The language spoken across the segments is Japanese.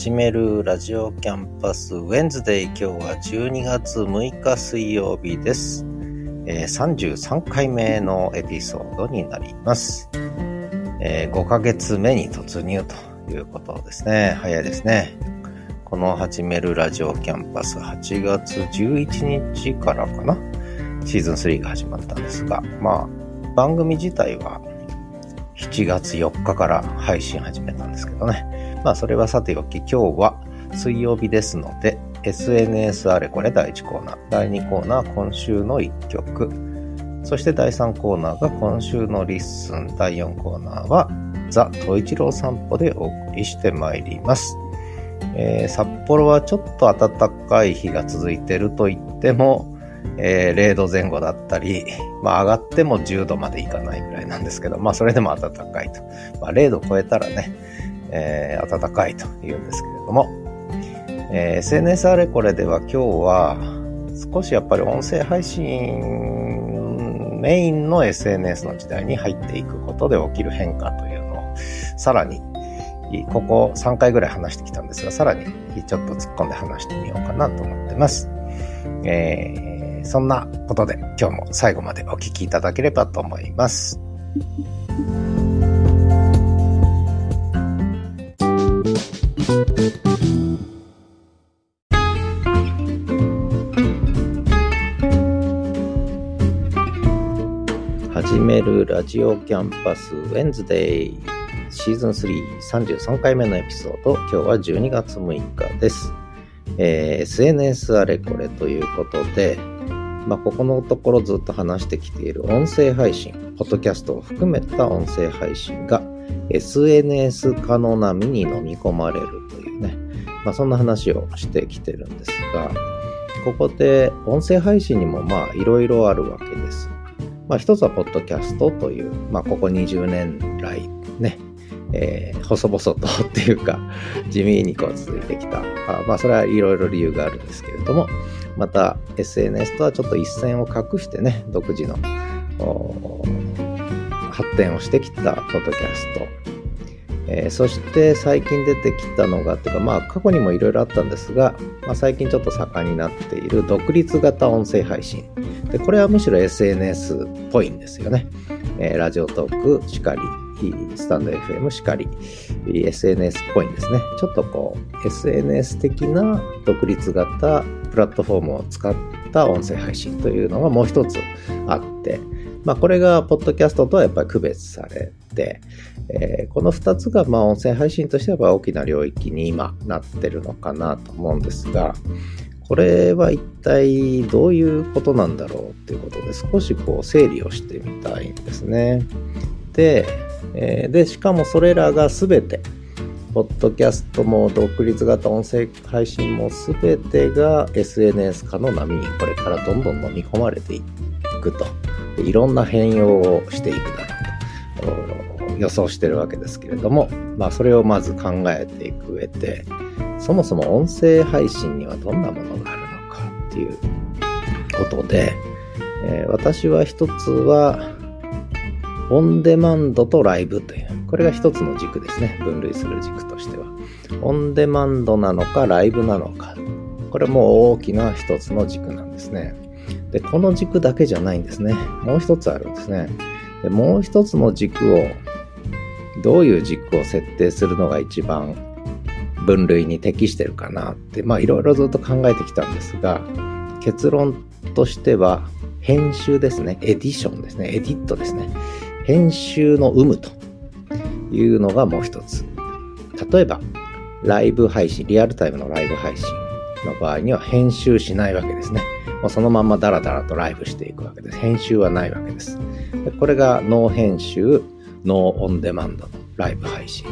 始めるラジオキャンパスウェンズデイ今日は12月6日水曜日です、えー、33回目のエピソードになります、えー、5ヶ月目に突入ということですね。早いですね。この始めるラジオキャンパス8月11日からかな。シーズン3が始まったんですが。まあ番組自体は7月4日から配信始めたんですけどね。まあそれはさておき今日は水曜日ですので SNS あれこれ第1コーナー、第2コーナー今週の1曲、そして第3コーナーが今週の LISTEN、第4コーナーはザ・トイチロー散歩でお送りしてまいります。えー、札幌はちょっと暖かい日が続いてると言っても、えー、0度前後だったり、まあ上がっても10度までいかないぐらいなんですけど、まあそれでも暖かいと。まあ0度超えたらね、えー、暖かいと言うんですけれども、えー、SNS あれこれでは今日は少しやっぱり音声配信メインの SNS の時代に入っていくことで起きる変化というのをさらにここ3回ぐらい話してきたんですが、さらにちょっと突っ込んで話してみようかなと思ってます。えーそんなことで今日も最後までお聴きいただければと思います。ジオキャンパスウェンズデイシーズン333回目のエピソード今日は12月6日です、えー、SNS あれこれということでまあ、ここのところずっと話してきている音声配信、ポッドキャストを含めた音声配信が SNS 化の波に飲み込まれるというね、まあ、そんな話をしてきてるんですが、ここで音声配信にもまあいろいろあるわけです。まあ一つはポッドキャストという、まあここ20年来ね、えー、細々とっていうか、地味にこう続いてきた。あまあ、それはいろいろ理由があるんですけれども、また SNS とはちょっと一線を画してね、独自の発展をしてきたポッドキャスト。えー、そして最近出てきたのが、っていうかまあ過去にもいろいろあったんですが、まあ、最近ちょっと盛んになっている独立型音声配信。で、これはむしろ SNS っぽいんですよね。えー、ラジオトークしかり、スタンド FM しかり、SNS っぽいんですね。ちょっとこう、SNS 的な独立型プラットフォームを使った音声配信というのがもう一つあって、まあこれがポッドキャストとはやっぱり区別され、えー、この二つがまあ音声配信としては大きな領域に今なってるのかなと思うんですが、これは一体どういうことなんだろうっていうことで少しこう整理をしてみたいんですね。で、えー、で、しかもそれらが全て、ポッドキャストも独立型音声配信も全てが SNS 化の波にこれからどんどん飲み込まれていくと。いろんな変容をしていくだろう予想してるわけですけれども、まあそれをまず考えていく上で、そもそも音声配信にはどんなものがあるのかっていうことで、えー、私は一つはオンデマンドとライブという、これが一つの軸ですね。分類する軸としては。オンデマンドなのか、ライブなのか。これも大きな一つの軸なんですね。で、この軸だけじゃないんですね。もう一つあるんですね。でもう一つの軸を、どういう軸を設定するのが一番分類に適してるかなって、まあいろいろずっと考えてきたんですが、結論としては、編集ですね。エディションですね。エディットですね。編集の有無というのがもう一つ。例えば、ライブ配信、リアルタイムのライブ配信の場合には編集しないわけですね。もうそのまんまダラダラとライブしていくわけです。編集はないわけです。でこれがノー編集、ノーオンデマンドのライブ配信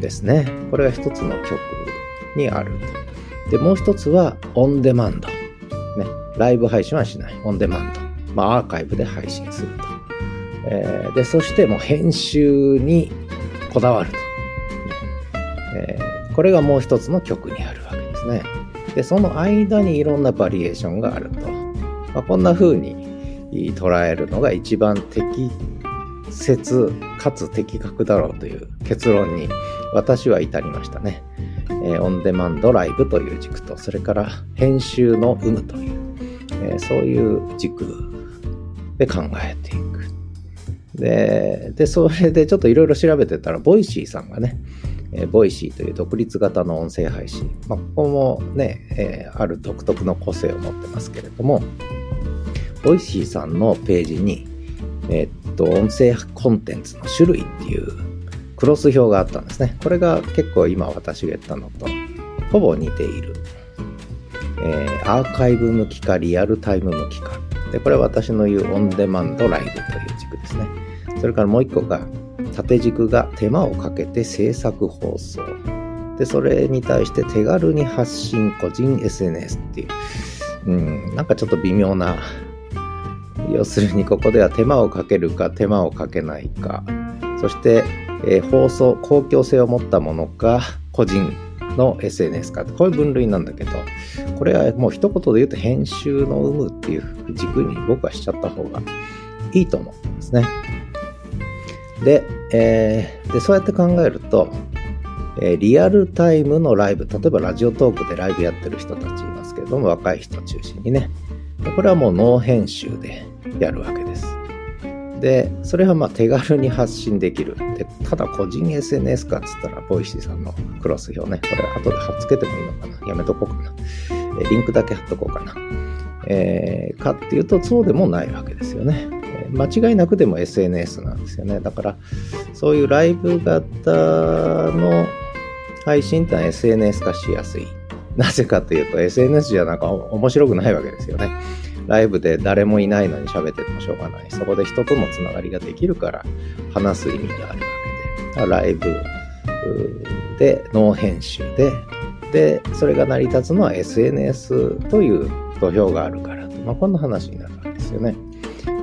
ですね。これが一つの曲にあると。で、もう一つはオンデマンド。ね。ライブ配信はしない。オンデマンド。まあ、アーカイブで配信すると。えー、で、そしてもう編集にこだわると。えー、これがもう一つの曲にあるわけですね。で、その間にいろんなバリエーションがあると。まあ、こんな風に捉えるのが一番適切かつ的確だろうという結論に私は至りましたね。えー、オンデマンドライブという軸と、それから編集の有無という、えー、そういう軸で考えていく。で、で、それでちょっといろいろ調べてたら、 Voicy さんがね、えー、 Voicy という独立型の音声配信、まあ、ここもね、えー、ある独特の個性を持ってますけれども、 Voicy さんのページに、えー、っと、音声コンテンツの種類っていうクロス表があったんですね。これが結構今私が言ったのとほぼ似ている。えー、アーカイブ向きかリアルタイム向きか。で、これは私の言うオンデマンドライブという軸ですね。それからもう一個が縦軸が手間をかけて制作放送。で、それに対して手軽に発信個人 SNS っていう、うん、なんかちょっと微妙な、要するにここでは手間をかけるか手間をかけないか、そしてえー、放送、公共性を持ったものか、個人の SNS かこういう分類なんだけど、これはもう一言で言うと編集の有無っていう軸に僕はしちゃった方がいいと思ってますね。で、えー、でそうやって考えると、えー、リアルタイムのライブ、例えばラジオトークでライブやってる人たちいますけれども、若い人中心にね。これはもうノー編集でやるわけです。で、それはまあ手軽に発信できる。で、ただ個人 SNS かっつったら、 Voicy さんのクロス表ね、これ後で貼っつけてもいいのかなやめとこうかな。リンクだけ貼っとこうかな。えー、かっていうと、そうでもないわけですよね。間違いなくでも SNS なんですよね。だから、そういうライブ型の配信ってのは SNS 化しやすい。なぜかというと、SNS じゃなんか面白くないわけですよね。ライブで誰もいないのに喋っててもしょうがない。そこで人とのつながりができるから話す意味があるわけで。ライブでノー編集で、で、それが成り立つのは SNS という土俵があるからまあ、こんな話になるわけですよね。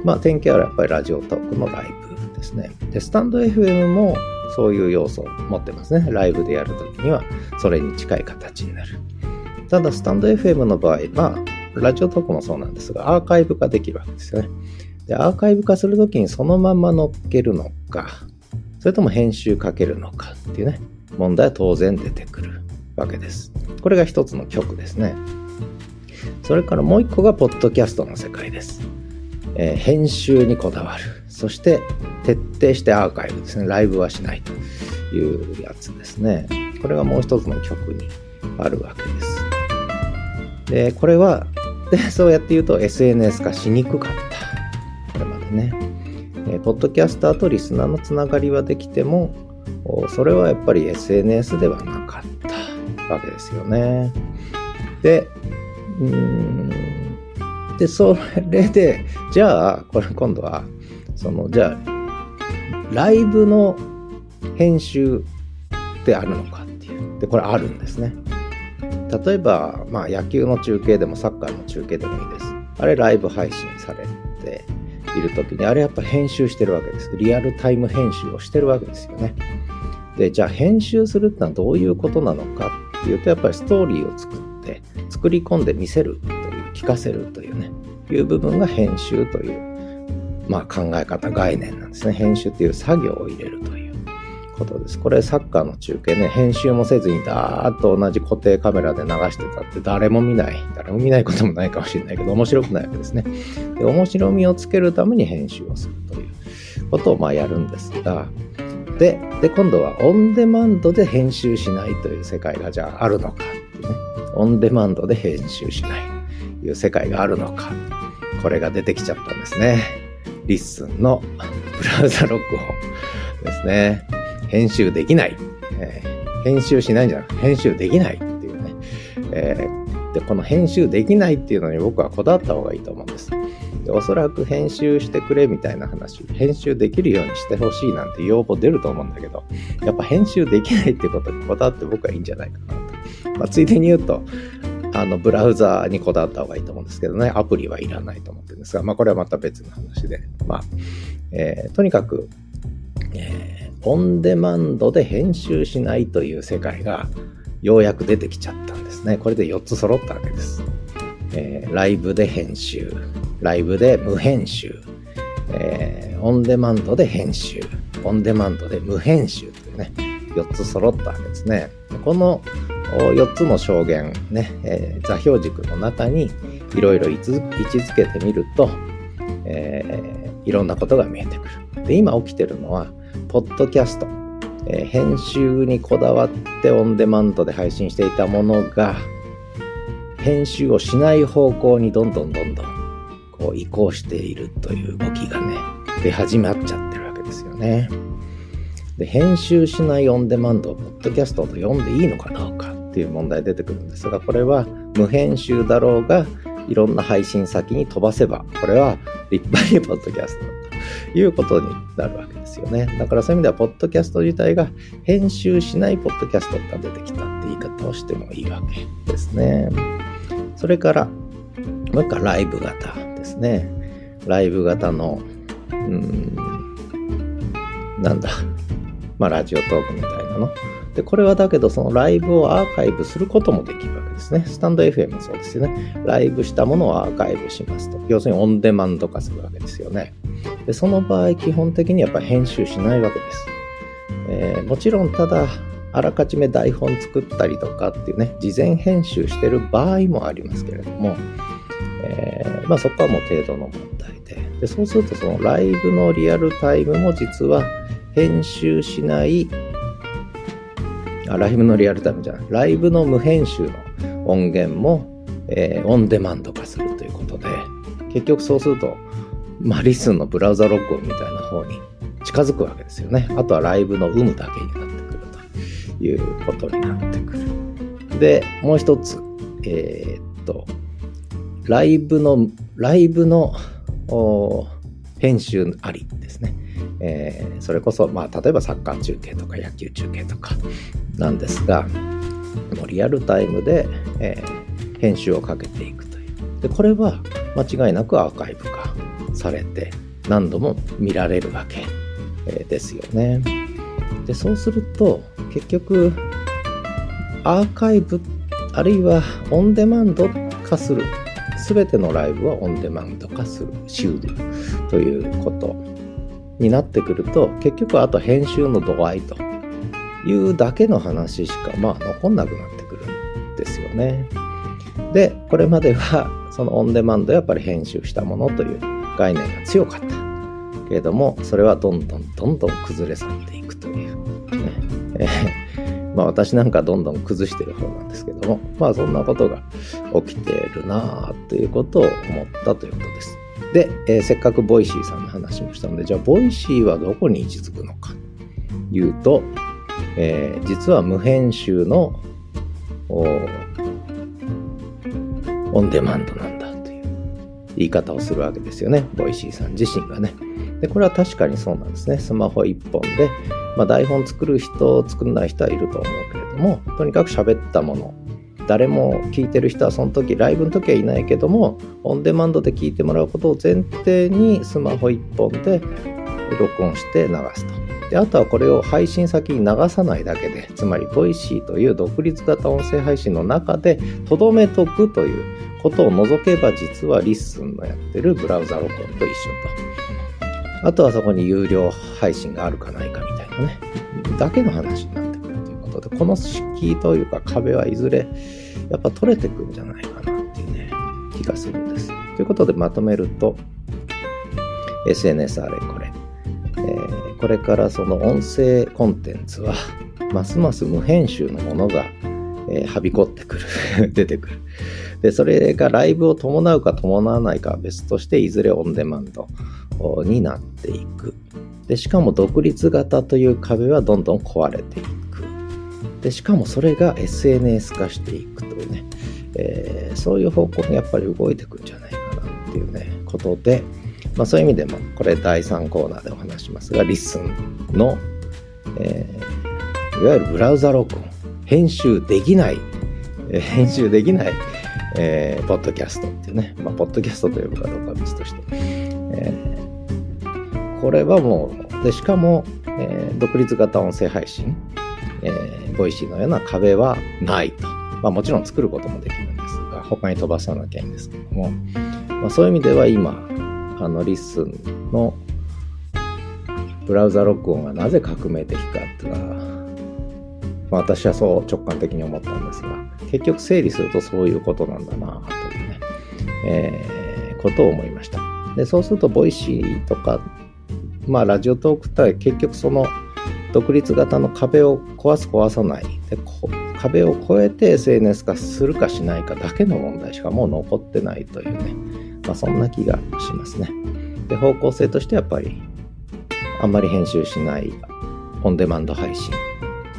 まあ、典型はやっぱりラジオトークのライブですね。で、スタンド FM もそういう要素を持ってますね。ライブでやるときにはそれに近い形になる。ただ、スタンド FM の場合、まあ、ラジオトークもそうなんですが、アーカイブ化できるわけですよね。で、アーカイブ化するときにそのまま乗っけるのか、それとも編集かけるのかっていうね、問題は当然出てくるわけです。これが一つの曲ですね。それからもう一個が、ポッドキャストの世界です。えー、編集にこだわる。そして、徹底してアーカイブですね。ライブはしないというやつですね。これがもう一つの曲にあるわけです。で、これは で、そうやって言うと SNS 化しにくかった。これまでね。えー、ポッドキャスターとリスナーのつながりはできても、それはやっぱり SNS ではなかったわけですよね。で、うん、で、それで、じゃあ、これ今度は、その、じゃあ、ライブの編集ってあるのかっていう。で、これあるんですね。例えば、まあ、野球の中継でもサッカーの中継でもいいです。あれライブ配信されている時に、あれやっぱ編集してるわけです。リアルタイム編集をしてるわけですよね。で、じゃあ編集するってのはどういうことなのかっていうと、やっぱりストーリーを作って、作り込んで見せる、聞かせるというね、いう部分が編集という、まあ考え方、概念なんですね。編集っていう作業を入れるという。ことです。これサッカーの中継ね、編集もせずにダーッと同じ固定カメラで流してたって誰も見ない。誰も見ないこともないかもしれないけど、面白くないわけですね。で面白みをつけるために編集をするということをまあやるんですが、で、で、今度はオンデマンドで編集しないという世界がじゃああるのかっていうね。オンデマンドで編集しないいう世界があるのか。これが出てきちゃったんですね。 LISTEN のブラウザ録音ですね。編集できない。えー、編集しないんじゃなくて、編集できないっていうね。えー、で、この編集できないっていうのに僕はこだわった方がいいと思うんです。でおそらく編集してくれみたいな話、編集できるようにしてほしいなんて要望出ると思うんだけど、やっぱ編集できないってことにこだわって僕はいいんじゃないかなと。まあ、ついでに言うと、あの、ブラウザーにこだわった方がいいと思うんですけどね、アプリはいらないと思ってるんですが、まあ、これはまた別の話で、まあ、えー、とにかく、えーオンデマンドで編集しないという世界がようやく出てきちゃったんですね。これで4つ揃ったわけです。えー、ライブで編集、ライブで無編集、えー、オンデマンドで編集、オンデマンドで無編集というね、4つ揃ったわけですね。この4つの証言ね、えー、座標軸の中にいろいろ位置づけてみると、えー、いろんなことが見えてくる。で、今起きてるのは、ポッドキャスト、えー、編集にこだわってオンデマンドで配信していたものが、編集をしない方向にどんどんどんどんこう移行しているという動きがね、出始まっちゃってるわけですよね。で、編集しないオンデマンドをポッドキャストと読んでいいのかどうかっていう問題出てくるんですが、これは無編集だろうが、いろんな配信先に飛ばせば、これは立派にポッドキャストということになるわけですよね。だからそういう意味では、ポッドキャスト自体が編集しないポッドキャストが出てきたって言い方をしてもいいわけですね。それから、もう一回ライブ型ですね。ライブ型の、うん、なんだ、まあ、ラジオトークみたいなの。で、これはだけど、そのライブをアーカイブすることもできるわけですね。スタンド FM もそうですよね。ライブしたものをアーカイブしますと。要するにオンデマンド化するわけですよね。で、その場合、基本的にやっぱ編集しないわけです。えー、もちろん、ただ、あらかじめ台本作ったりとかっていうね、事前編集してる場合もありますけれども、えー、まあそこはもう程度の問題で。で、そうするとそのライブのリアルタイムも実は編集しないあ、ライブのリアルタイムじゃない、ライブの無編集の音源も、えー、オンデマンド化するということで、結局そうすると、まあ、リスンのブラウザ録音みたいな方に近づくわけですよね。あとはライブの有無だけになってくるということになってくる。で、もう一つ、えー、っと、ライブの、ライブの編集ありですね。えー、それこそ、まあ、例えばサッカー中継とか野球中継とかなんですが、もうリアルタイムで、えー、編集をかけていくという。で、これは間違いなくアーカイブ化されて何度も見られるわけ、えー、ですよね。で、そうすると結局アーカイブあるいはオンデマンド化する全てのライブはオンデマンド化する、修理ということになってくると、結局あと編集の度合いというだけの話しか、まあ残んなくなってくるんですよね。で、これまではそのオンデマンドやっぱり編集したものという概念が強かった。けれども、それはどんどんどんどん崩れ去っていくという。ねまあ私なんかどんどん崩してる方なんですけども、まあそんなことが起きてるなあということを思ったということです。で、えー、せっかく Voicy さんの話もしたので、じゃあ Voicy はどこに位置づくのかというと、えー、実は無編集のオンデマンドなんだという言い方をするわけですよね。ボイシーさん自身がね。で、これは確かにそうなんですね。スマホ一本で、まあ、台本作る人、作んない人はいると思うけれども、とにかく喋ったもの、誰も聞いてる人はその時、ライブの時はいないけども、オンデマンドで聞いてもらうことを前提にスマホ一本で録音して流すと。であとはこれを配信先に流さないだけで、つまり voicy という独立型音声配信の中でとどめとくということを除けば、実はリッスンのやってるブラウザ録音と一緒と。あとはそこに有料配信があるかないかみたいなね、だけの話になることで、この敷居というか壁はいずれやっぱ取れてくんじゃないかなっていうね、気がするんです。ということでまとめると、SNS あれこれ、えー、これからその音声コンテンツは、ますます無編集のものが、えー、はびこってくる 出てくる。で、それがライブを伴うか伴わないかは別として、いずれオンデマンドになっていく。で、しかも独立型という壁はどんどん壊れていく。で、しかもそれが SNS 化していくというね、えー、そういう方向にやっぱり動いていくんじゃないかなっていうね、ことで、まあそういう意味でも、これ第3コーナーでお話しますが、リッスンの、えー、いわゆるブラウザ録音、編集できない、え、編集できない、えー、ポッドキャストっていうね、まあ、ポッドキャストと呼ぶかどうかは別として、えー、これはもう、で、しかも、えー、独立型音声配信、えボイシーのような壁はないと。まあもちろん作ることもできるんですが、他に飛ばさなきゃいいんですけども、まあ、そういう意味では今、あのリッスンのブラウザ録音がなぜ革命的かっていうのは、まあ、私はそう直感的に思ったんですが、結局整理するとそういうことなんだなというね、えー、ことを思いました。で、そうすると、ボイシーとか、まあ、ラジオトークって結局その独立型の壁を壊す壊さない。で壁を越えて SNS 化するかしないかだけの問題しかもう残ってないというね、まあ、そんな気がしますね。で方向性としてやっぱりあんまり編集しないオンデマンド配信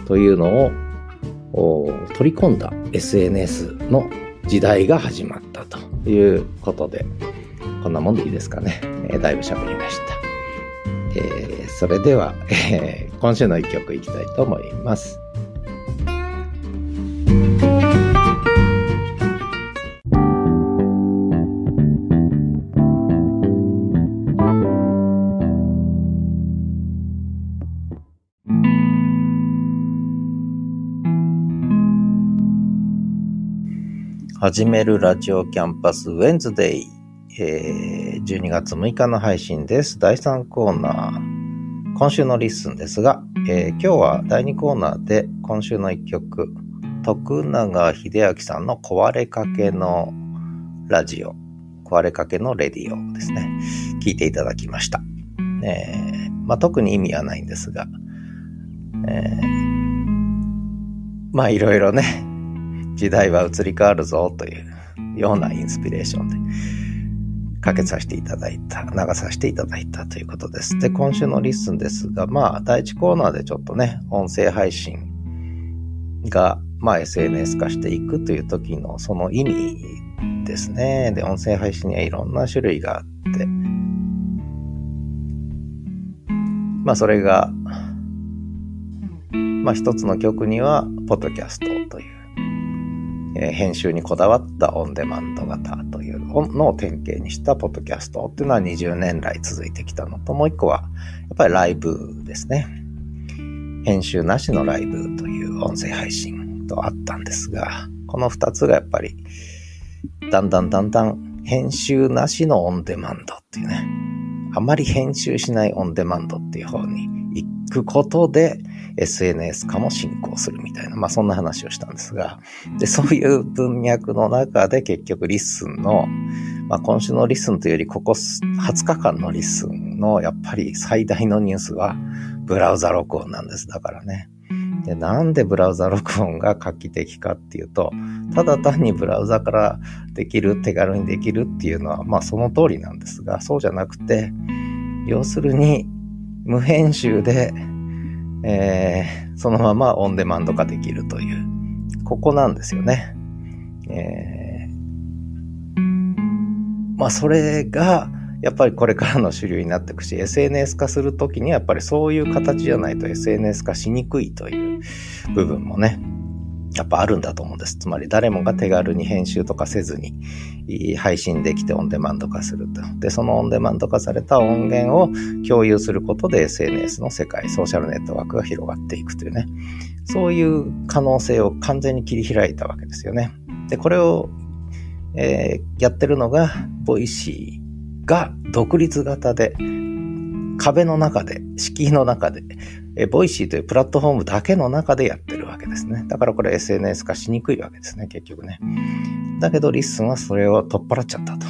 というのを取り込んだ SNS の時代が始まったということでこんなもんでいいですかね、えー、だいぶ喋りました、えー、それでは、えー、今週の一曲いきたいと思います。始めるラジオキャンパス Wednesday、えー、12月6日の配信です。第3コーナー、今週のリッスンですが、えー、今日は第2コーナーで今週の1曲、徳永英明さんの壊れかけのラジオ、壊れかけのレディオですね。聞いていただきました。えー、まあ、特に意味はないんですが、え、まあいろいろね、時代は移り変わるぞというようなインスピレーションでかけさせていただいた、流させていただいたということです。で、今週のリッスンですが、まあ、第1コーナーでちょっとね、音声配信が、まあ、SNS 化していくという時のその意味ですね。で、音声配信にはいろんな種類があって、まあ、それが、まあ、一つの曲には、ポッドキャスト編集にこだわったオンデマンド型というのを典型にしたポッドキャストっていうのは20年来続いてきたのと、もう一個は、やっぱりライブですね。編集なしのライブという音声配信とあったんですが、この二つがやっぱり、だんだんだんだん編集なしのオンデマンドっていうね、あまり編集しないオンデマンドっていう方に行くことで、SNS 化も進行するみたいな、まあそんな話をしたんですが、で、そういう文脈の中で結局リッスンの、まあ今週のリッスンというよりここ20日間のリッスンのやっぱり最大のニュースはブラウザ録音なんです。だからね。で、なんでブラウザ録音が画期的かっていうと、ただ単にブラウザからできる、手軽にできるっていうのは、まあその通りなんですが、そうじゃなくて、要するに無編集でえー、そのままオンデマンド化できるという、ここなんですよね。えー、まあそれが、やっぱりこれからの主流になっていくし、SNS 化するときにやっぱりそういう形じゃないと SNS 化しにくいという部分もね、やっぱあるんだと思うんです。つまり誰もが手軽に編集とかせずに配信できてオンデマンド化すると。で、そのオンデマンド化された音源を共有することで SNS の世界、ソーシャルネットワークが広がっていくというね。そういう可能性を完全に切り開いたわけですよね。で、これを、えー、やってるのが、ボイシーが独立型で、壁の中で、敷居の中で、えボイシーというプラットフォームだけの中でやってるわけですね。だからこれ SNS 化しにくいわけですね、結局ね。だけどリッスンはそれを取っ払っちゃったと。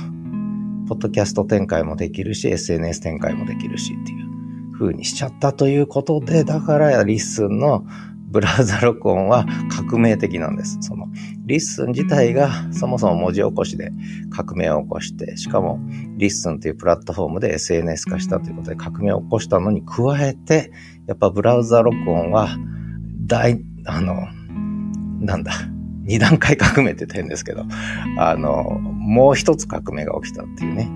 ポッドキャスト展開もできるし、SNS 展開もできるしっていう風にしちゃったということで、だからリッスンのブラウザ録音は革命的なんです。その、リッスン自体がそもそも文字起こしで革命を起こして、しかもリッスンというプラットフォームで SNS 化したということで革命を起こしたのに加えて、やっぱブラウザ録音は大、あの、なんだ、二段階革命って言ってんですけど、あの、もう一つ革命が起きたっていうね、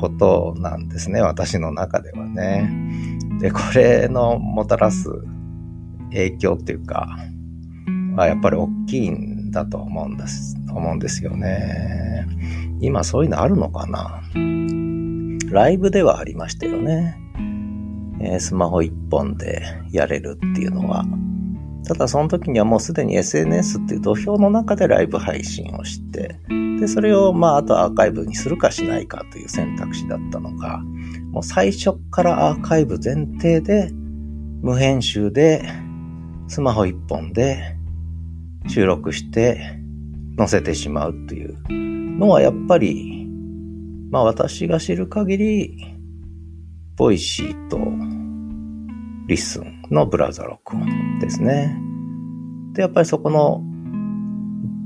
ことなんですね、私の中ではね。で、これのもたらす影響っていうか、はやっぱり大きいんだと思うんです、思うんですよね。今そういうのあるのかな？ライブではありましたよね。え、スマホ一本でやれるっていうのは。ただその時にはもうすでに SNS っていう土俵の中でライブ配信をして、で、それをまああとアーカイブにするかしないかという選択肢だったのが、もう最初からアーカイブ前提で無編集でスマホ一本で収録して載せてしまうというのはやっぱり、まあ私が知る限り、ボイシーとリッスンのブラウザ録音ですね。で、やっぱりそこの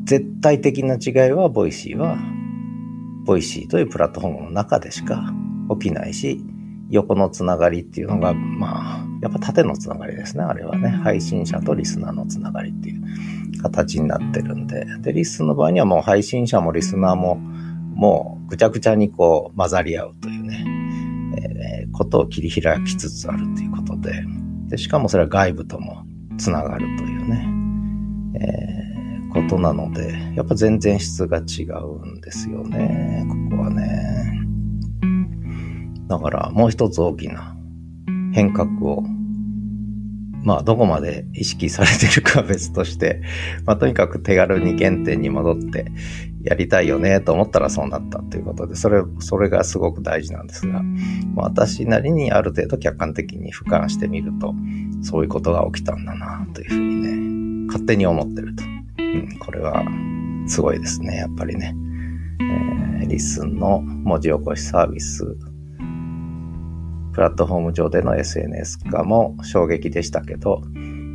絶対的な違いは、ボイシーは、ボイシーというプラットフォームの中でしか起きないし、横のつながりっていうのが、まあ、やっぱ縦のつながりですね、あれはね。配信者とリスナーのつながりっていう形になってるんで。で、リスンの場合にはもう配信者もリスナーも、もうぐちゃぐちゃにこう混ざり合うというね、えー、ことを切り開きつつあるということで。で、しかもそれは外部ともつながるというね。えーことなので、やっぱ全然質が違うんですよね。ここはね。だからもう一つ大きな変革を、まあどこまで意識されてるかは別として、まあとにかく手軽に原点に戻ってやりたいよねと思ったらそうなったということで、それ、それがすごく大事なんですが、まあ、私なりにある程度客観的に俯瞰してみると、そういうことが起きたんだなというふうにね、勝手に思ってると。うん、これはすごいですね、やっぱりね。えー、リスンの文字起こしサービス、プラットフォーム上での SNS 化も衝撃でしたけど、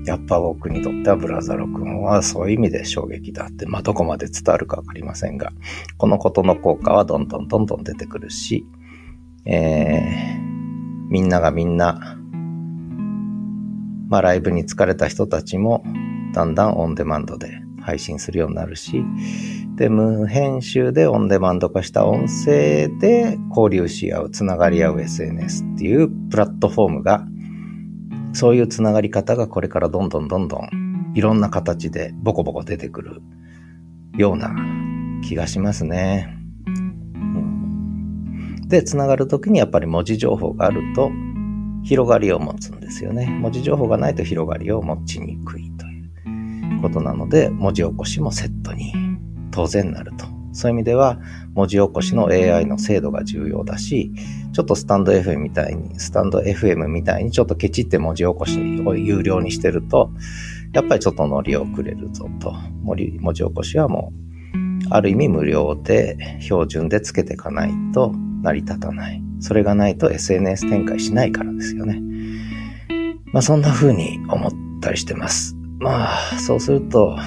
やっぱ僕にとってはブラザ録音はそういう意味で衝撃だって、まあどこまで伝わるかわかりませんが、このことの効果はどんどんどんどん出てくるし、えー、みんながみんな、まあライブに疲れた人たちもだんだんオンデマンドで配信するようになるし、で、無編集でオンデマンド化した音声で交流し合う、つながり合う SNS っていうプラットフォームが、そういうつながり方がこれからどんどんどんどんいろんな形でボコボコ出てくるような気がしますね。で、つながるときにやっぱり文字情報があると広がりを持つんですよね。文字情報がないと広がりを持ちにくい。ことなので、文字起こしもセットに当然なると。そういう意味では、文字起こしの AI の精度が重要だし、ちょっとスタンド FM みたいに、スタンド FM みたいにちょっとケチって文字起こしを有料にしてると、やっぱりちょっと乗り遅れるぞと。文字起こしはもう、ある意味無料で標準でつけていかないと成り立たない。それがないと SNS 展開しないからですよね。まあそんな風に思ったりしてます。まあ、そうすると、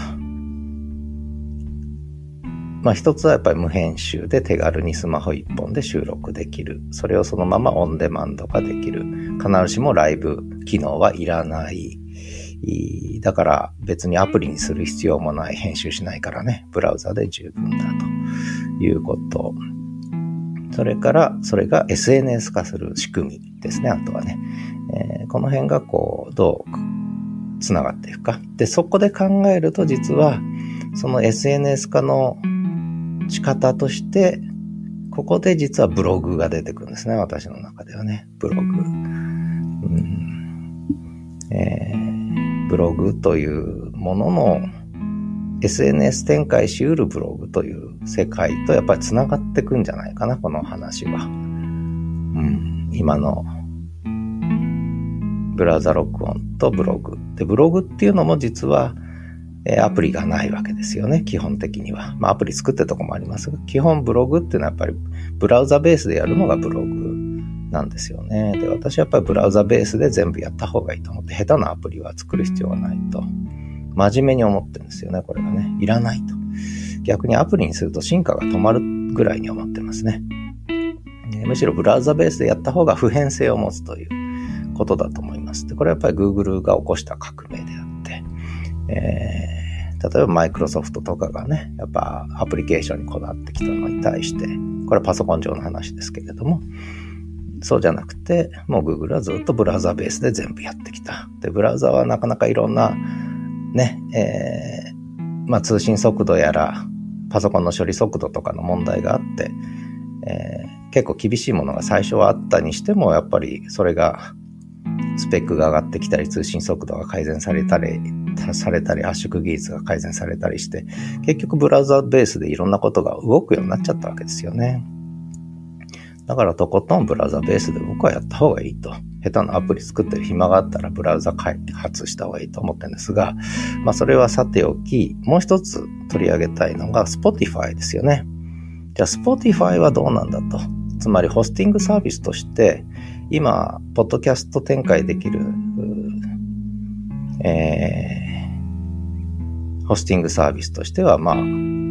まあ一つはやっぱり無編集で手軽にスマホ一本で収録できる。それをそのままオンデマンドができる。必ずしもライブ機能はいらない。だから別にアプリにする必要もない。編集しないからね。ブラウザで十分だということ。それから、それが SNS 化する仕組みですね。あとはね。えー、この辺がこう、どうつながっていくか。で、そこで考えると実は、その SNS 化の仕方として、ここで実はブログが出てくるんですね。私の中ではね。ブログ。うんえー、ブログというものの SNS 展開しうるブログという世界とやっぱり繋がっていくんじゃないかな、この話は。うん、今のブラウザ録音とブログ。で、ブログっていうのも実は、えアプリがないわけですよね、基本的には。まあ、アプリ作ってるとこもありますが、基本ブログっていうのはやっぱりブラウザベースでやるのがブログなんですよね。で、私はやっぱりブラウザベースで全部やった方がいいと思って、下手なアプリは作る必要がないと。真面目に思ってるんですよね、これがね。いらないと。逆にアプリにすると進化が止まるぐらいに思ってますね。むしろブラウザベースでやった方が普遍性を持つということだと思います。で、これはやっぱり Google が起こした革命であって、えー、例えばマイクロソフトとかがね、やっぱアプリケーションにこだわってきたのに対して、これはパソコン上の話ですけれども、そうじゃなくて、もう Google はずっとブラウザベースで全部やってきた。で、ブラウザはなかなかいろんな、ね、えー、まあ通信速度やら、パソコンの処理速度とかの問題があって、えー、結構厳しいものが最初はあったにしても、やっぱりそれがスペックが上がってきたり、通信速度が改善されたり、されたり、圧縮技術が改善されたりして、結局ブラウザベースでいろんなことが動くようになっちゃったわけですよね。だからとことんブラウザベースで僕はやった方がいいと。下手なアプリ作ってる暇があったらブラウザ開発した方がいいと思ってるんですが、まあそれはさておき、もう一つ取り上げたいのが Spotify ですよね。じゃあ Spotify はどうなんだと。つまりホスティングサービスとして、今、ポッドキャスト展開できる、えー、ホスティングサービスとしては、まあ、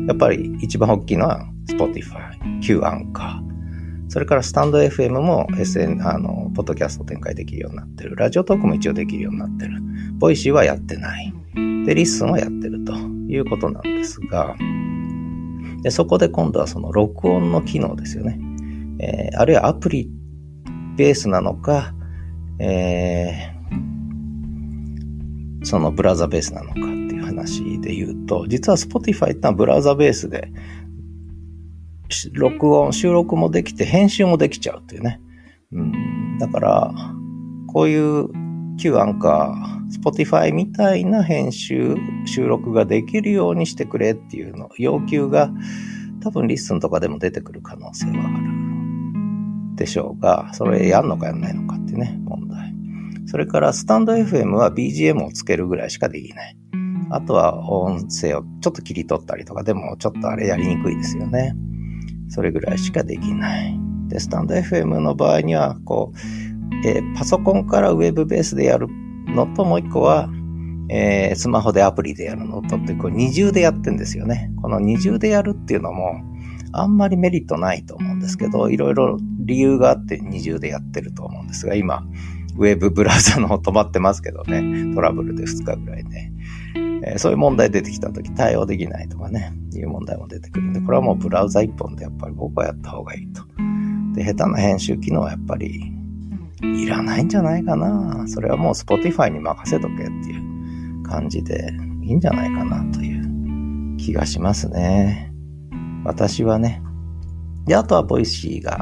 やっぱり一番大きいのは Spotify、Q アンカー、それからスタンド FM も SN、あの、ポッドキャスト展開できるようになってる。ラジオトークも一応できるようになってる。ボイシーはやってない。で、リッスンはやってるということなんですが、で、そこで今度はその録音の機能ですよね。えー、あるいはアプリベースなのか、えー、そのブラウザベースなのかっていう話で言うと、実は Spotify ってのはブラウザベースで録音、収録もできて編集もできちゃうっていうね。うん、だから、こういう 旧アンカー、Spotify みたいな編集、収録ができるようにしてくれっていうの、要求が多分リッスンとかでも出てくる可能性はあるでしょうが、それやんのかやんないのかってね、問題。それからスタンド FM は BGM をつけるぐらいしかできない。あとは音声をちょっと切り取ったりとかでもちょっとあれやりにくいですよね。それぐらいしかできない。で、スタンド FM の場合には、こう、えー、パソコンからウェブベースでやるのと、もう一個は、えー、スマホでアプリでやるのとって、こう二重でやってんですよね。この二重でやるっていうのも、あんまりメリットないと思うんですけど、いろいろ理由があって二重でやってると思うんですが、今、ウェブブラウザの方止まってますけどね、トラブルで2日ぐらいね。えー、そういう問題出てきた時対応できないとかね、いう問題も出てくるんで、これはもうブラウザ一本でやっぱり僕はやった方がいいと。で、下手な編集機能はやっぱりいらないんじゃないかな。それはもう Spotify に任せとけっていう感じでいいんじゃないかなという気がしますね。私はね。で、あとはボイシーが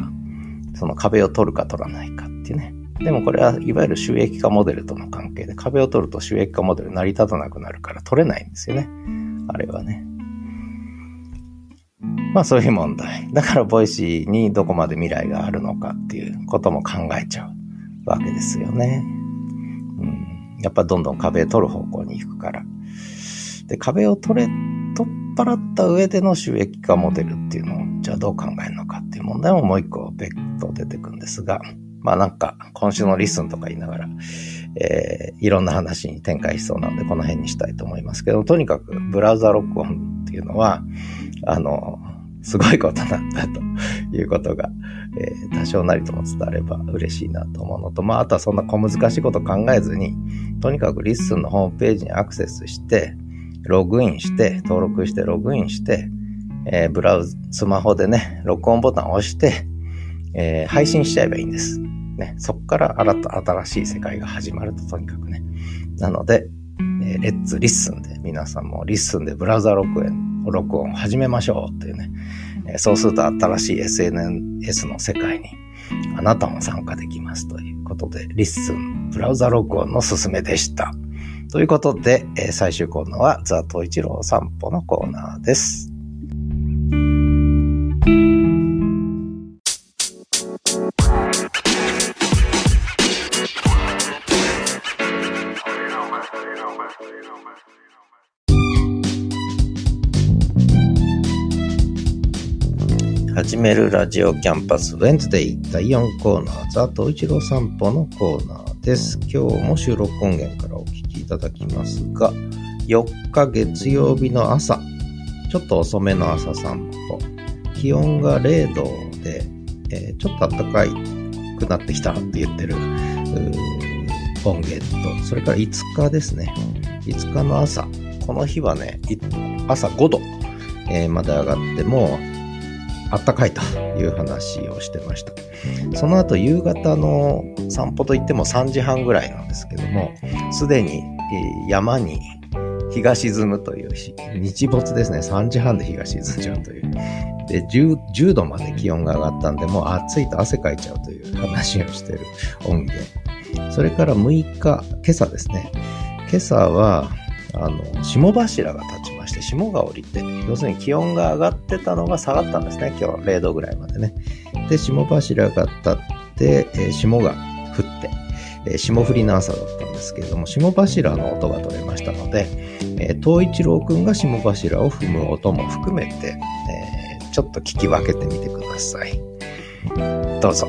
その壁を取るか取らないかっていうね。でもこれはいわゆる収益化モデルとの関係で壁を取ると収益化モデル成り立たなくなるから取れないんですよね。あれはね。まあそういう問題。だからボイシーにどこまで未来があるのかっていうことも考えちゃうわけですよね。うん、やっぱどんどん壁を取る方向に行くから。で、壁を取れ、取っ払った上での収益化モデルっていうのを、じゃあどう考えるのかっていう問題ももう一個別途出てくんですが、まあなんか、今週のリスンとか言いながら、えー、いろんな話に展開しそうなんで、この辺にしたいと思いますけど、とにかく、ブラウザ録音っていうのは、あの、すごいことなんだということが、えー、多少なりとも伝われば嬉しいなと思うのと、まあ、あとはそんな小難しいこと考えずに、とにかくリッスンのホームページにアクセスして、ログインして、登録してログインして、えー、ブラウズ、スマホでね、録音ボタンを押して、えー、配信しちゃえばいいんです。ね、そこから新しい世界が始まるととにかくね。なので、えー、レッツリッスンで皆さんもリッスンでブラウザ録音録音を始めましょうっていうね。えー、そうすると新しい SNS の世界にあなたも参加できますということで、リッスンブラウザ録音のすすめでした。ということで、えー、最終コーナーはザ・トイチロー散歩のコーナーです。始めるラジオキャンパスウェンズデイ第4コーナーザ・トイチロー散歩のコーナーです。今日も収録音源からお聞きただきますが、4日月曜日の朝、ちょっと遅めの朝散歩、気温が0度で、えー、ちょっと暖かいくなってきたって言ってる音源と、それから5日ですね。5日の朝、この日はね、朝5度、えー、まで上がってもあったかいという話をしてました。その後夕方の散歩といっても3時半ぐらいなんですけども、すでに山に日が沈むという日没ですね。3時半で日が沈んじゃうという。で10、10度まで気温が上がったんで、もう暑いと汗かいちゃうという話をしている音源。それから6日、今朝ですね。今朝は、あの、霜柱が立ちまして、霜が降りて、要するに気温が上がってたのが下がったんですね。今日0度ぐらいまでね。で、霜柱が立って、えー、霜が降って、えー、霜降りの朝だったんですけれども、霜柱の音が取れましたので、えー、東一郎くんが霜柱を踏む音も含めて、えー、ちょっと聞き分けてみてください。どうぞ。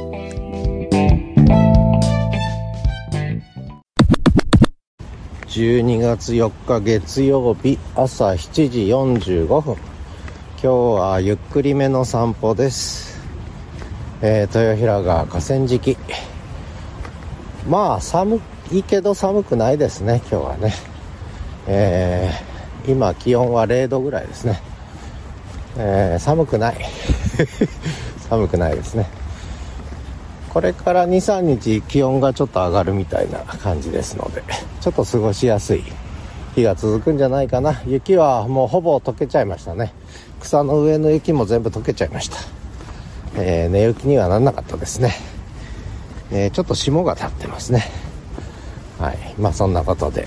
12月4日月曜日朝7時45分。今日はゆっくりめの散歩です。えー、豊平川河川敷。まあ寒いけど寒くないですね、今日はね。えー、今気温は0度ぐらいですね。えー、寒くない。寒くないですね。これから2、3日気温がちょっと上がるみたいな感じですので、ちょっと過ごしやすい日が続くんじゃないかな。雪はもうほぼ溶けちゃいましたね。草の上の雪も全部溶けちゃいました。えー、寝雪にはなんなかったですね、えー、ちょっと霜が立ってますね。はい。まあそんなことで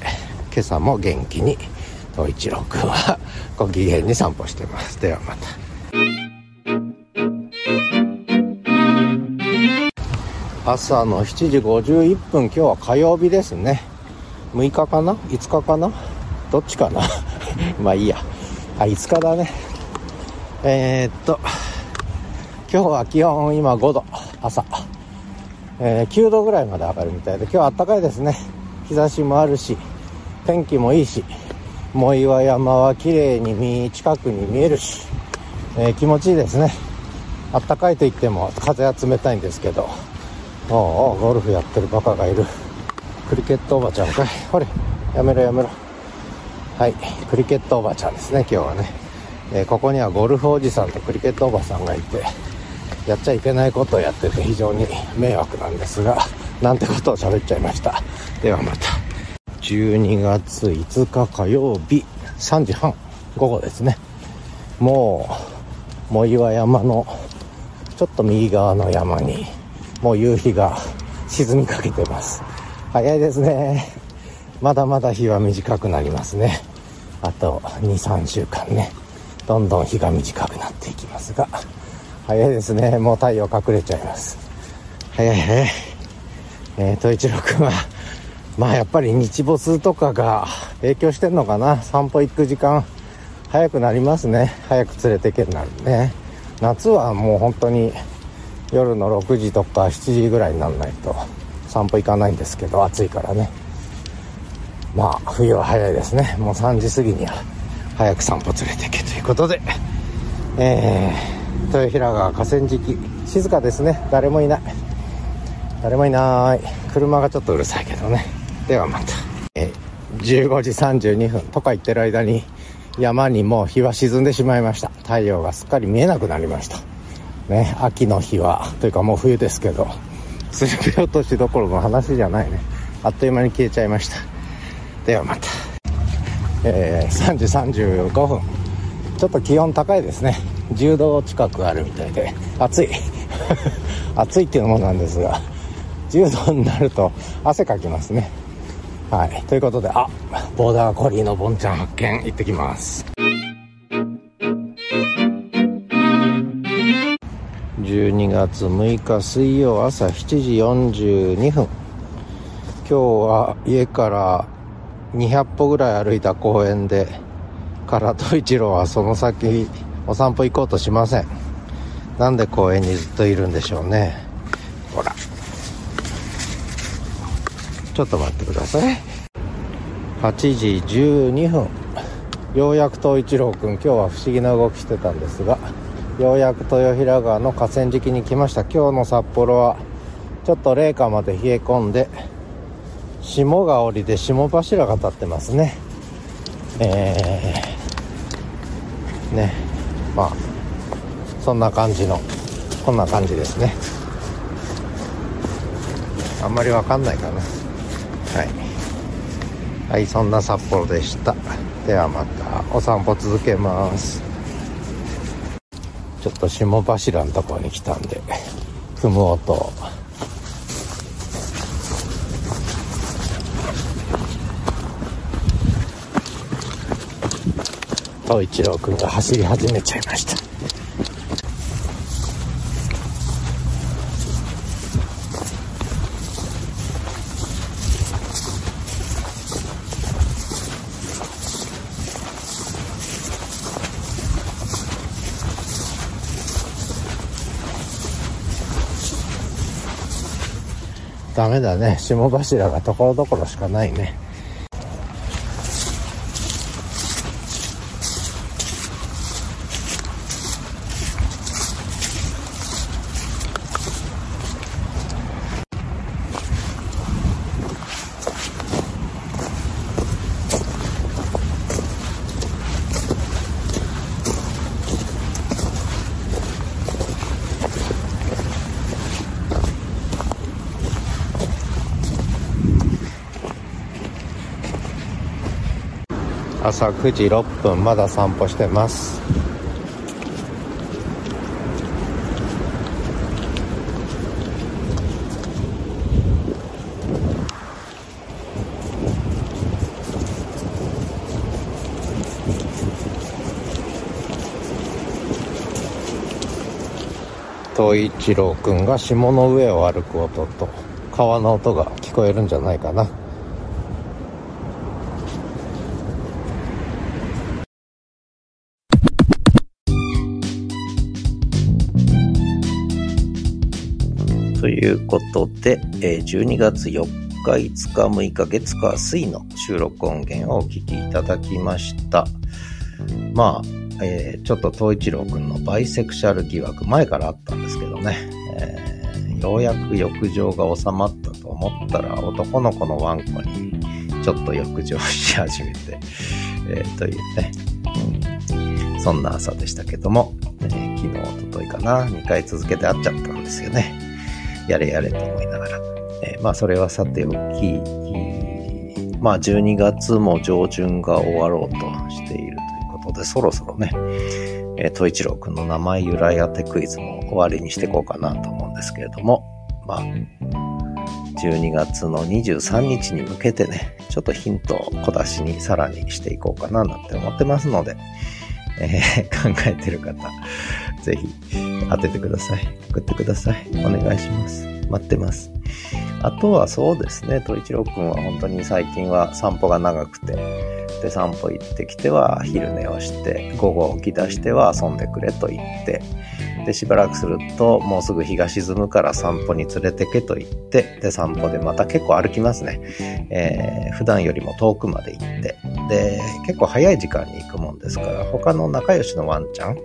今朝も元気に東一郎くんはご機嫌に散歩してます。ではまた。朝の7時51分今日は火曜日ですね。6日かな？5日かな？どっちかな？まあいいや。あ5日だね。えー、っと今日は気温今5度朝、えー、9度ぐらいまで上がるみたいで今日は暖かいですね。日差しもあるし天気もいいし藻岩山は綺麗に見近くに見えるし、えー、気持ちいいですね。暖かいといっても風は冷たいんですけどおおゴルフやってるバカがいる。クリケットおばちゃんかい。ほれやめろやめろ。はいクリケットおばちゃんですね今日はね、えー、ここにはゴルフおじさんとクリケットおばさんがいてやっちゃいけないことをやってて非常に迷惑なんですがなんてことを喋っちゃいました。ではまた。12月5日火曜日3時半午後ですね。もう藻岩山のちょっと右側の山にもう夕日が沈みかけてます。早いですね。まだまだ日は短くなりますね。あと23週間ね。どんどん日が短くなっていきますが。早いですね。もう太陽隠れちゃいます。早い早い。えー、と一郎君はまあやっぱり日没とかが影響してんのかな。散歩行く時間早くなりますね。早く連れてけになるね。夏はもう本当に夜の6時とか7時ぐらいにならないと散歩行かないんですけど暑いからね。まあ冬は早いですね。もう3時過ぎには早く散歩連れてけということで。えー豊平川河川敷。静かですね。誰もいない。誰もいない。車がちょっとうるさいけどね。ではまた。え15時32分。とか言ってる間に山にもう日は沈んでしまいました。太陽がすっかり見えなくなりました。ね秋の日は。というかもう冬ですけど。すり落としどころの話じゃないね。あっという間に消えちゃいました。ではまた。えー、3時35分。ちょっと気温高いですね。10度近くあるみたいで暑い。暑いっていうのもなんですが10度になると汗かきますね。はい。ということであボーダーコリーのボンちゃん発見行ってきます。12月6日水曜朝7時42分。今日は家から200歩ぐらい歩いた公園で唐戸一郎はその先お散歩行こうとしません。なんで公園にずっといるんでしょうね。ほら。ちょっと待ってください。8時12分。ようやく東一郎くん今日は不思議な動きしてたんですがようやく豊平川の河川敷に来ました。今日の札幌はちょっと零下まで冷え込んで霜が降りて霜柱が立ってますね。えー、ね。まあそんな感じのこんな感じですね。あんまりわかんないかな。はい。はいそんな札幌でした。ではまたお散歩続けます。ちょっと霜柱のところに来たんで踏む音東一郎君が走り始めちゃいました。ダメだね。霜柱がところどころしかないね。朝9時6分まだ散歩してます。東一郎くんが霜の上を歩く音と川の音が聞こえるんじゃないかな。ことで、え12月4日、5日、6日、月火水の収録音源をお聞きいただきました。まあ、えー、ちょっと東一郎くんのバイセクシャル疑惑前からあったんですけどね、えー、ようやく浴場が収まったと思ったら男の子のワンコにちょっと浴場し始めて、えー、というね、うん、そんな朝でしたけども、えー、昨日、おとといかな、2回続けて会っちゃったんですよね。やれやれと思いながら。えー、まあ、それはさておき、まあ、12月も上旬が終わろうとしているということで、そろそろね、えー、東一郎くんの名前由来当てクイズも終わりにしていこうかなと思うんですけれども、まあ、12月の23日に向けてね、ちょっとヒントを小出しにさらにしていこうかななんて思ってますので、えー、考えてる方、ぜひ当ててください。送ってください。お願いします。待ってます。あとはそうですね、と一郎くんは本当に最近は散歩が長くて、で、散歩行ってきては昼寝をして、午後起き出しては遊んでくれと言って、で、しばらくすると、もうすぐ日が沈むから散歩に連れてけと言って、で、散歩でまた結構歩きますね。えー、普段よりも遠くまで行って、で、結構早い時間に行くもんですから、他の仲良しのワンちゃん、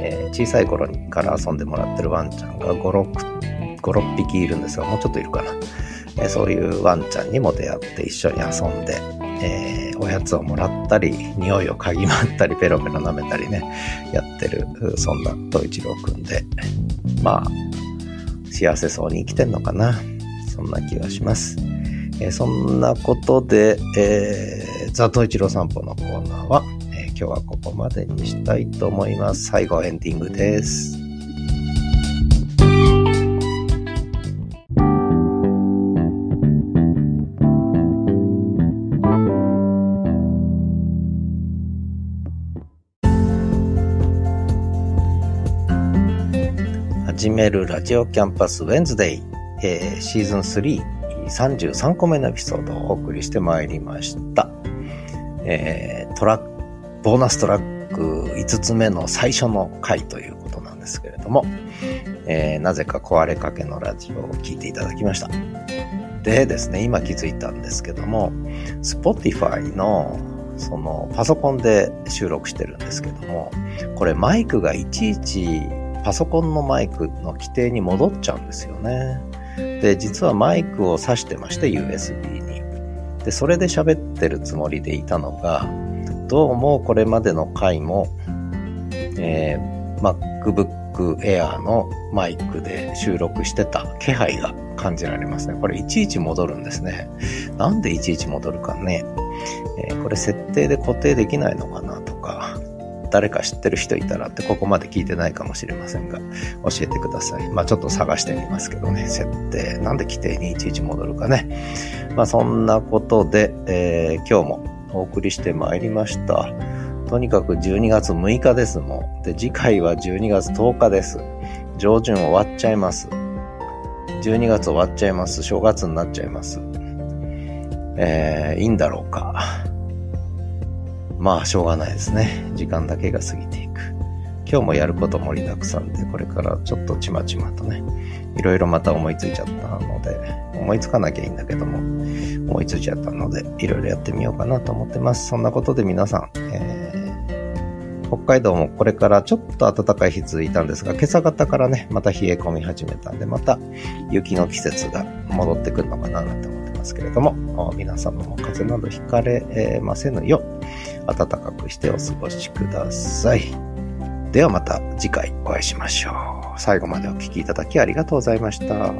えー、小さい頃から遊んでもらってるワンちゃんが5、6、5、6匹いるんですが、もうちょっといるかな。えー、そういうワンちゃんにも出会って一緒に遊んで、えー、おやつをもらったり、匂いを嗅ぎ回ったり、ペロペロ舐めたりね、やってる、そんな東一郎くんで、まあ、幸せそうに生きてんのかな。そんな気がします。えー、そんなことで、えー、ザトイチロ散歩のコーナーは、えー、今日はここまでにしたいと思います。最後エンディングです。めるラジオキャンパスウェンズデイ、えー、シーズン3 33個目のエピソードをお送りしてまいりました。えー、トラック、ボーナストラック5つ目の最初の回ということなんですけれども、えー、なぜか壊れかけのラジオを聞いていただきました。でですね、今気づいたんですけども、Spotify のそのパソコンで収録してるんですけども、これマイクがいちいちパソコンのマイクの規定に戻っちゃうんですよね。で、実はマイクを挿してまして、USB に。で、それで喋ってるつもりでいたのが、どうもこれまでの回も、えー、MacBook Air のマイクで収録してた気配が感じられますね。これいちいち戻るんですね。なんでいちいち戻るかね。えー、これ設定で固定できないのかなと、誰か知ってる人いたらってここまで聞いてないかもしれませんが、教えてください。まあちょっと探してみますけどね、設定、なんで規定にいちいち戻るかね。まあそんなことで、えー、今日もお送りしてまいりました。とにかく12月6日ですもん。で、次回は12月10日です。上旬終わっちゃいます。12月終わっちゃいます。正月になっちゃいます。えー、いいんだろうか。まあ、しょうがないですね。時間だけが過ぎていく。今日もやること盛りだくさんで、これからちょっとちまちまとね、いろいろまた思いついちゃったので、思いつかなきゃいいんだけども、思いついちゃったので、いろいろやってみようかなと思ってます。そんなことで皆さん、えー、北海道もこれからちょっと暖かい日続いたんですが、今朝方からね、また冷え込み始めたんで、また雪の季節が戻ってくるのかななんて思ってますけれども、皆様も風邪などひかれませぬよう、暖かくしてお過ごしください。ではまた次回お会いしましょう。最後までお聴きいただきありがとうございました。